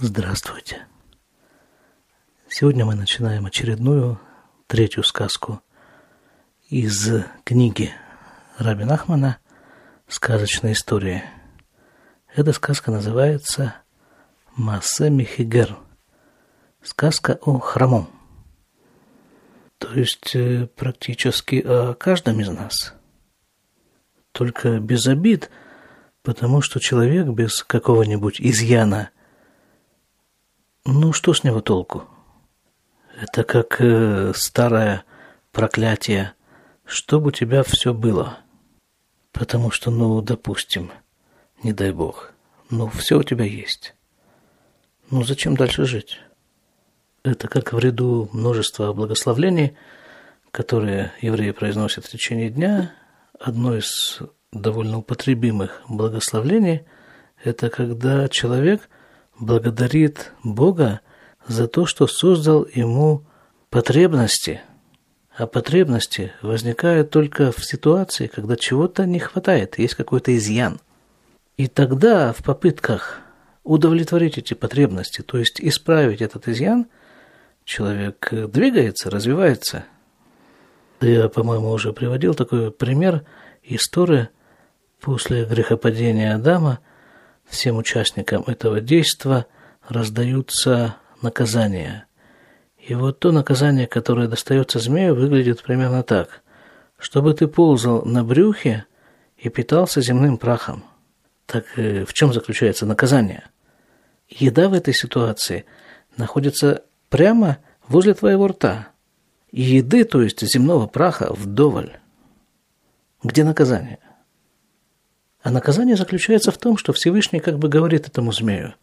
Здравствуйте. Сегодня мы начинаем очередную, третью сказку из книги Раби Нахмана «Сказочная история». Эта сказка называется «Массе Михигер» – сказка о хромом. То есть э, практически о каждом из нас. Только без обид, потому что человек без какого-нибудь изъяна – ну, что с него толку? Это как э, старое проклятие, чтобы у тебя все было. Потому что, ну, допустим, не дай бог, ну, все у тебя есть. Ну, зачем дальше жить? Это как в ряду множества благословлений, которые евреи произносят в течение дня. Одно из довольно употребимых благословлений – это когда человек – благодарит Бога за то, что создал ему потребности. А потребности возникают только в ситуации, когда чего-то не хватает, есть какой-то изъян. И тогда в попытках удовлетворить эти потребности, то есть исправить этот изъян, человек двигается, развивается. Я, по-моему, уже приводил такой пример истории после грехопадения Адама – всем участникам этого действа раздаются наказания. И вот то наказание, которое достается змею, выглядит примерно так. Чтобы ты ползал на брюхе и питался земным прахом. Так э, в чем заключается наказание? Еда в этой ситуации находится прямо возле твоего рта. еды, то есть земного праха, вдоволь. Где наказание? А наказание заключается в том, что Всевышний как бы говорит этому змею,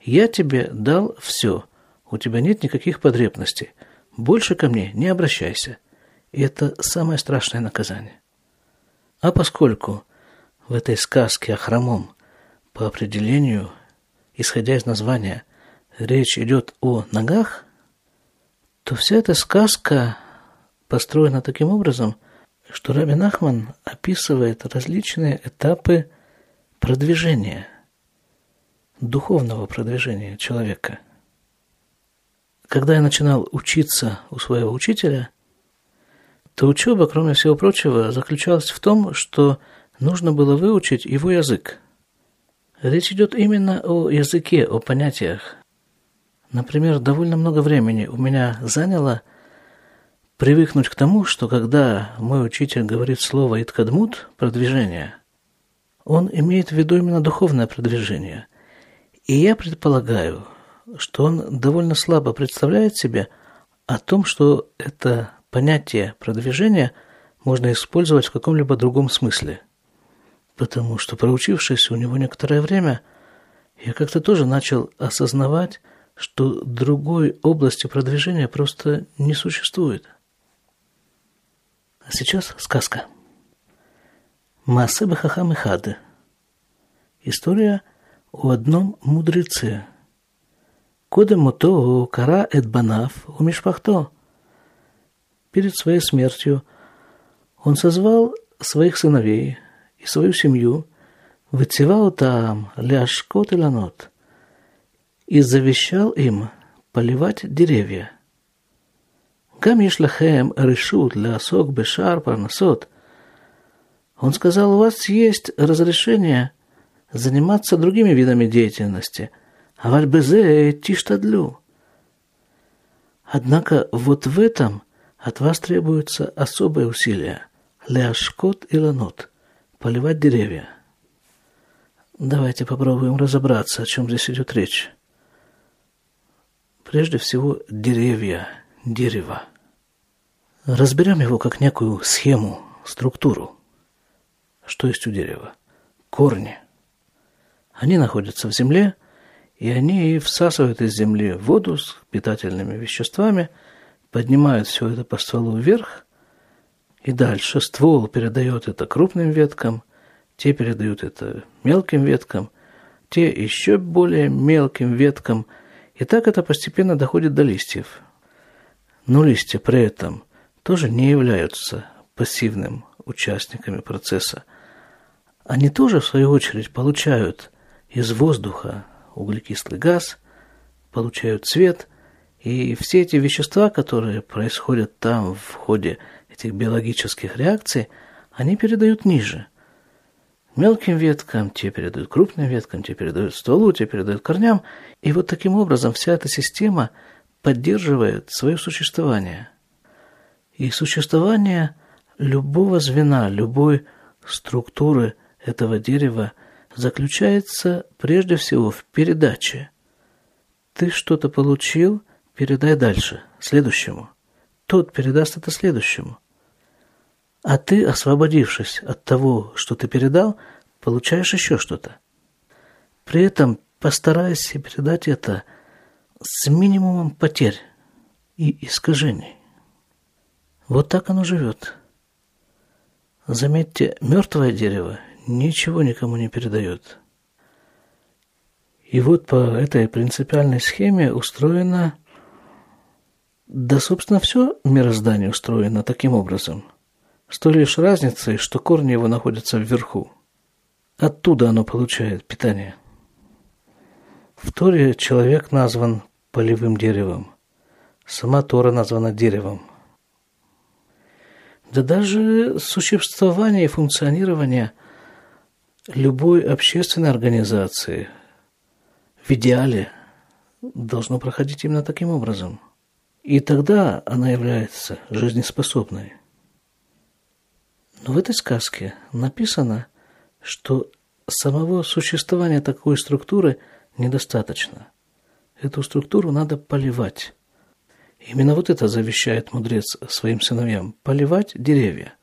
«Я тебе дал все, у тебя нет никаких потребностей, больше ко мне не обращайся». И это самое страшное наказание. А поскольку в этой сказке о хромом по определению, исходя из названия, речь идет о ногах, то вся эта сказка построена таким образом – что Рабин Ахман описывает различные этапы продвижения, духовного продвижения человека. Когда я начинал учиться у своего учителя, то учеба, кроме всего прочего, заключалась в том, что нужно было выучить его язык. Речь идет именно о языке, о понятиях. Например, довольно много времени у меня заняло – привыкнуть к тому, что когда мой учитель говорит слово «иткадмут» – продвижение, он имеет в виду именно духовное продвижение. И я предполагаю, что он довольно слабо представляет себе о том, что это понятие продвижения можно использовать в каком-либо другом смысле. Потому что, проучившись у него некоторое время, я как-то тоже начал осознавать, что другой области продвижения просто не существует – а сейчас сказка. Маасе Бахахам Ихады. История о одном мудреце. Кодем мото кара эдбанав у мишпахто. Перед своей смертью он созвал своих сыновей и свою семью, вытевал там ляшкот и ланот, и завещал им поливать деревья – Кам ешь лахем решут лясок бешар парнасот. Он сказал, у вас есть разрешение заниматься другими видами деятельности, а вальбезе тиштадлю. Однако вот в этом от вас требуется особое усилие. Ляшкот и ланот. Поливать деревья. Давайте попробуем разобраться, о чем здесь идет речь. Прежде всего, деревья – дерево. Разберем его как некую схему, структуру. Что есть у дерева? Корни. Они находятся в земле, и они всасывают из земли воду с питательными веществами, поднимают все это по стволу вверх, и дальше ствол передает это крупным веткам, те передают это мелким веткам, те еще более мелким веткам, и так это постепенно доходит до листьев. Но листья при этом тоже не являются пассивным участниками процесса. Они тоже, в свою очередь, получают из воздуха углекислый газ, получают цвет, и все эти вещества, которые происходят там в ходе этих биологических реакций, они передают ниже. Мелким веткам, те передают крупным веткам, те передают стволу, те передают корням. И вот таким образом вся эта система поддерживает свое существование. И существование любого звена, любой структуры этого дерева заключается прежде всего в передаче. Ты что-то получил, передай дальше, следующему. Тот передаст это следующему. А ты, освободившись от того, что ты передал, получаешь еще что-то. При этом постарайся передать это с минимумом потерь и искажений. Вот так оно живет. Заметьте, мертвое дерево ничего никому не передает. И вот по этой принципиальной схеме устроено, да, собственно, все мироздание устроено таким образом. С той лишь разницей, что корни его находятся вверху. Оттуда оно получает питание. В Торе человек назван полевым деревом. Сама Тора названа деревом – да даже существование и функционирование любой общественной организации в идеале должно проходить именно таким образом. И тогда она является жизнеспособной. Но в этой сказке написано, что самого существования такой структуры недостаточно. Эту структуру надо поливать. Именно вот это завещает мудрец своим сыновьям – поливать деревья.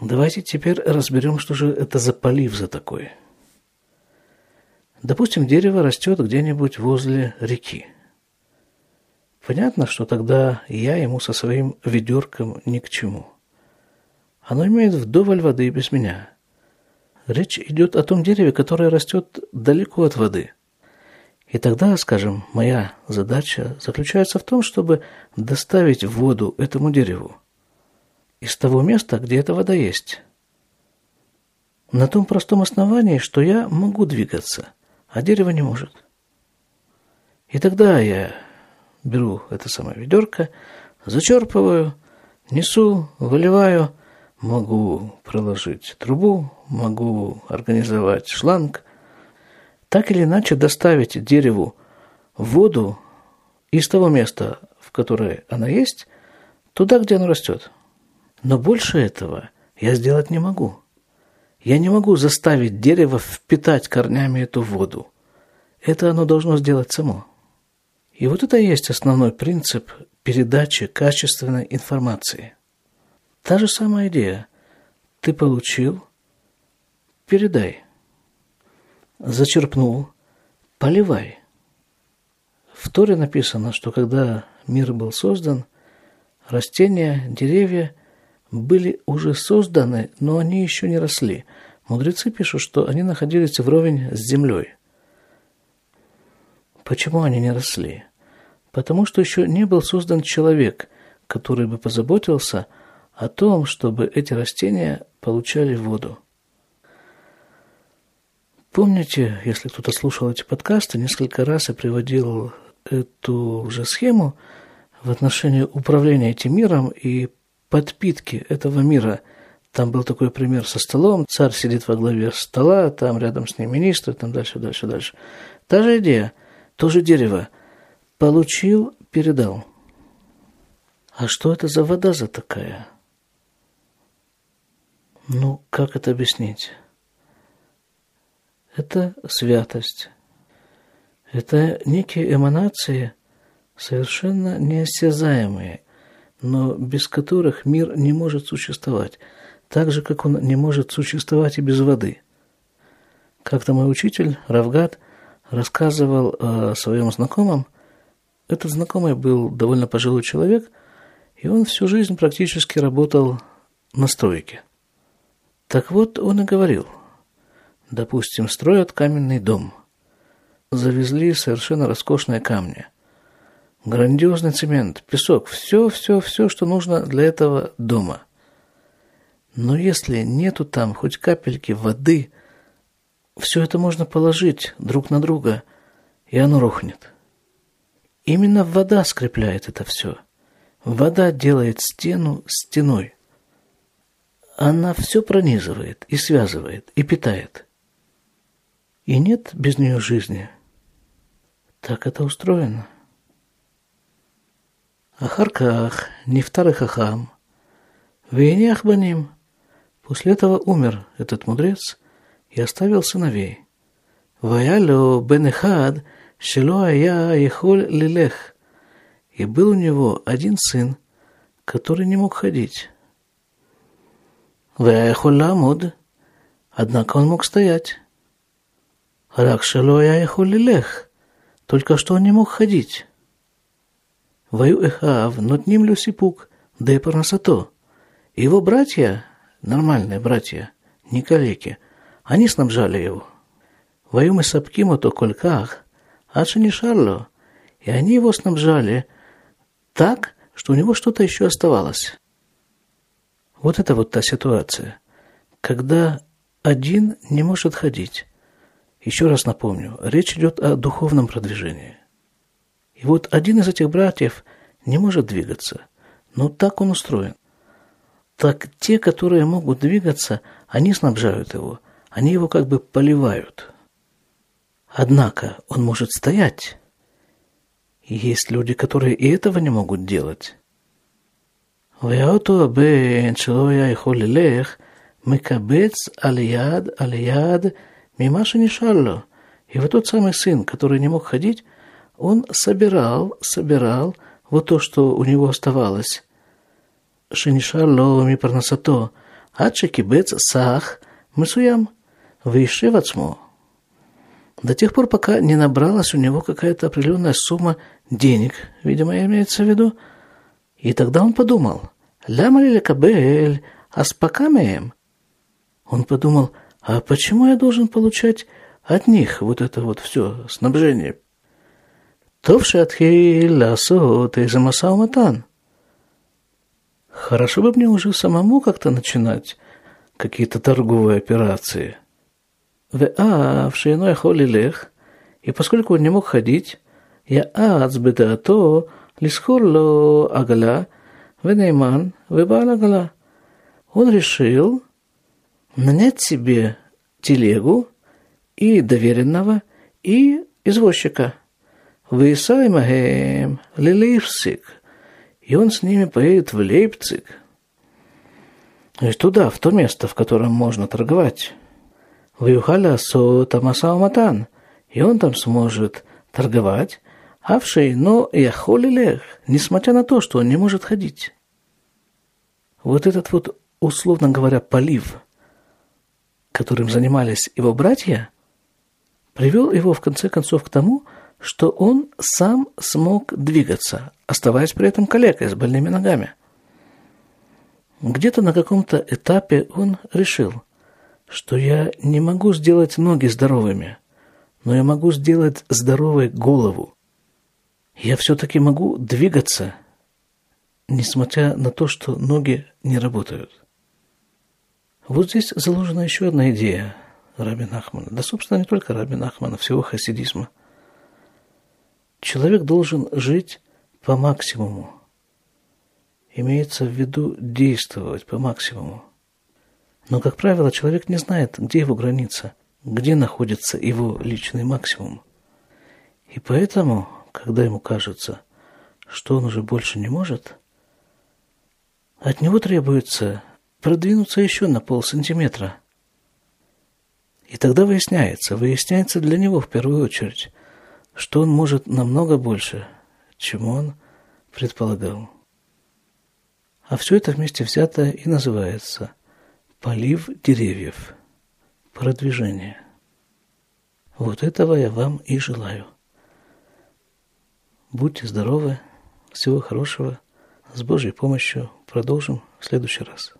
Давайте теперь разберем, что же это за полив за такой. Допустим, дерево растет где-нибудь возле реки. Понятно, что тогда я ему со своим ведерком ни к чему. Оно имеет вдоволь воды без меня. Речь идет о том дереве, которое растет далеко от воды – и тогда, скажем, моя задача заключается в том, чтобы доставить воду этому дереву из того места, где эта вода есть. На том простом основании, что я могу двигаться, а дерево не может. И тогда я беру это самое ведерко, зачерпываю, несу, выливаю, могу проложить трубу, могу организовать шланг – так или иначе доставить дереву воду из того места, в которое она есть, туда, где оно растет. Но больше этого я сделать не могу. Я не могу заставить дерево впитать корнями эту воду. Это оно должно сделать само. И вот это и есть основной принцип передачи качественной информации. Та же самая идея. Ты получил, передай – зачерпнул, поливай. В Торе написано, что когда мир был создан, растения, деревья были уже созданы, но они еще не росли. Мудрецы пишут, что они находились вровень с землей. Почему они не росли? Потому что еще не был создан человек, который бы позаботился о том, чтобы эти растения получали воду. Помните, если кто-то слушал эти подкасты, несколько раз я приводил эту же схему в отношении управления этим миром и подпитки этого мира. Там был такой пример со столом. Царь сидит во главе стола, там рядом с ним министр, там дальше, дальше, дальше. Та же идея, то же дерево. Получил, передал. А что это за вода за такая? Ну, как это объяснить? это святость. Это некие эманации, совершенно неосязаемые, но без которых мир не может существовать, так же, как он не может существовать и без воды. Как-то мой учитель, Равгат, рассказывал о своем знакомом. Этот знакомый был довольно пожилой человек, и он всю жизнь практически работал на стройке. Так вот, он и говорил – Допустим, строят каменный дом. Завезли совершенно роскошные камни. Грандиозный цемент, песок, все, все, все, что нужно для этого дома. Но если нету там хоть капельки воды, все это можно положить друг на друга, и оно рухнет. Именно вода скрепляет это все. Вода делает стену стеной. Она все пронизывает и связывает, и питает. И нет без нее жизни. Так это устроено. Ахарках, Нефтар и Хахам, Вейнях Баним. После этого умер этот мудрец и оставил сыновей. Ваялю бен Эхад, Шило я Ехоль Лилех. И был у него один сын, который не мог ходить. Ваяхоль Ламуд, однако он мог стоять. Рак Шило я Ехоль Лилех, только что он не мог ходить. Ваю Эхав, ним Люсипук, да и Парнасато. Его братья, нормальные братья, не калеки, они снабжали его. Ваю мы сапкимо то кольках, а не Шарло, и они его снабжали так, что у него что-то еще оставалось. Вот это вот та ситуация, когда один не может ходить. Еще раз напомню, речь идет о духовном продвижении. И вот один из этих братьев не может двигаться. Но так он устроен. Так те, которые могут двигаться, они снабжают его. Они его как бы поливают. Однако он может стоять. И есть люди, которые и этого не могут делать. ואותו הבן שלא היה יכול ללך, מקבץ על יד על יד ממה שנשאר לו. И вот тот самый сын, который не мог ходить, он собирал, собирал вот то, что у него оставалось. Шинишарло ми парнасато, адше кибец сах мысуям, выше вацмо. До тех пор, пока не набралась у него какая-то определенная сумма денег, видимо, имеется в виду, и тогда он подумал, «Лям ликабель, аспакамеем». Он подумал, «А почему я должен получать от них вот это вот все снабжение?» «Товши атхиль асот и ЗАМАСАУМАТАН. Хорошо бы мне уже самому как-то начинать какие-то торговые операции. «Веа в шейной холилех», и поскольку он не мог ходить, я ацбетато לשכור לו עגלה ונאמן ובעל עגלה. Он решил нанять себе телегу и доверенного, и извозчика – Вейсай Магем, Лилейпциг. И он с ними поедет в Лейпциг. То есть туда, в то место, в котором можно торговать. Ваюхаля со Тамасауматан. И он там сможет торговать, авший, но яхолилех, несмотря на то, что он не может ходить. Вот этот вот, условно говоря, полив, которым занимались его братья, привел его в конце концов к тому, что он сам смог двигаться, оставаясь при этом калекой с больными ногами. Где-то на каком-то этапе он решил, что я не могу сделать ноги здоровыми, но я могу сделать здоровой голову. Я все-таки могу двигаться, несмотря на то, что ноги не работают. Вот здесь заложена еще одна идея Раби Нахмана. Да, собственно, не только Раби Нахмана, всего хасидизма – Человек должен жить по максимуму. Имеется в виду действовать по максимуму. Но, как правило, человек не знает, где его граница, где находится его личный максимум. И поэтому, когда ему кажется, что он уже больше не может, от него требуется продвинуться еще на полсантиметра. И тогда выясняется, выясняется для него в первую очередь, что он может намного больше, чем он предполагал. А все это вместе взято и называется полив деревьев, продвижение. Вот этого я вам и желаю. Будьте здоровы, всего хорошего. С Божьей помощью продолжим в следующий раз.